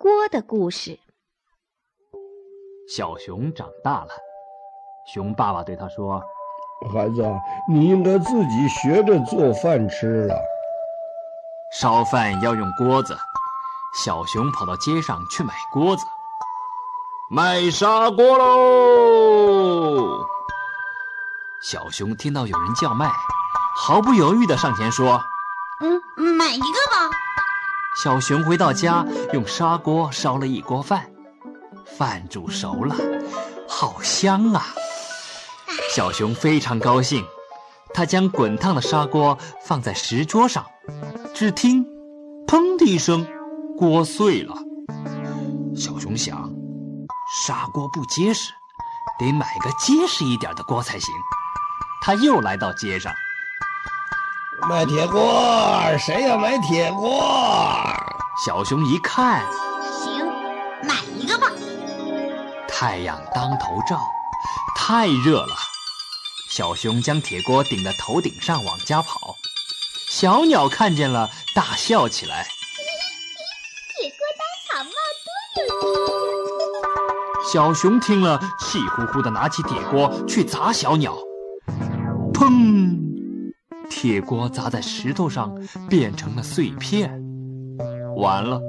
锅的故事。小熊长大了，熊爸爸对他说：“孩子，你应该自己学着做饭吃了。烧饭要用锅子。”小熊跑到街上去买锅子，卖砂锅喽！小熊听到有人叫卖，毫不犹豫地上前说：“嗯，买一个吧。”小熊回到家，用砂锅烧了一锅饭，饭煮熟了，好香啊！小熊非常高兴，他将滚烫的砂锅放在石桌上，只听“砰”的一声。锅碎了，小熊想，砂锅不结实，得买个结实一点的锅才行。他又来到街上，卖铁锅，谁要买铁锅？小熊一看，行，买一个吧。太阳当头照，太热了。小熊将铁锅顶在头顶上往家跑，小鸟看见了，大笑起来。铁锅当糖啊，多有小熊听了，气呼呼地拿起铁锅去砸小鸟，砰！铁锅砸在石头上，变成了碎片。完了，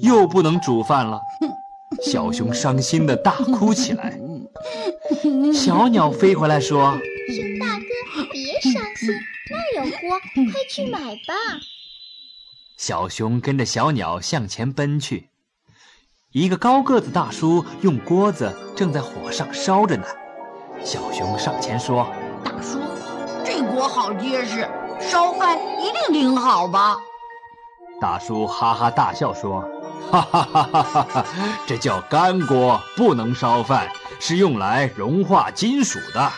又不能煮饭了。小熊伤心的大哭起来。小鸟飞回来说：“熊大哥，别伤心，那儿有锅，快去买吧。”小熊跟着小鸟向前奔去。一个高个子大叔用锅子正在火上烧着呢，小熊上前说：“大叔，这锅好结实，烧饭一定挺好吧？”大叔哈哈大笑说：“哈哈哈哈哈哈，这叫干锅，不能烧饭，是用来融化金属的。”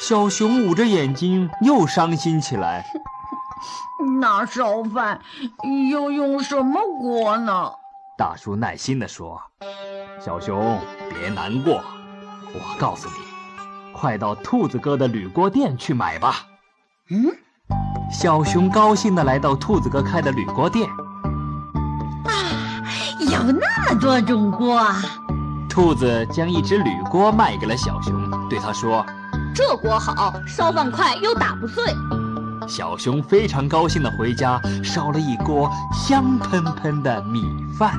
小熊捂着眼睛又伤心起来。那烧饭要用什么锅呢？大叔耐心地说：“小熊，别难过，我告诉你，快到兔子哥的铝锅店去买吧。”嗯，小熊高兴地来到兔子哥开的铝锅店。啊，有那么多种锅啊！兔子将一只铝锅卖给了小熊，对他说：“这锅好，烧饭快又打不碎。”小熊非常高兴地回家，烧了一锅香喷喷的米饭。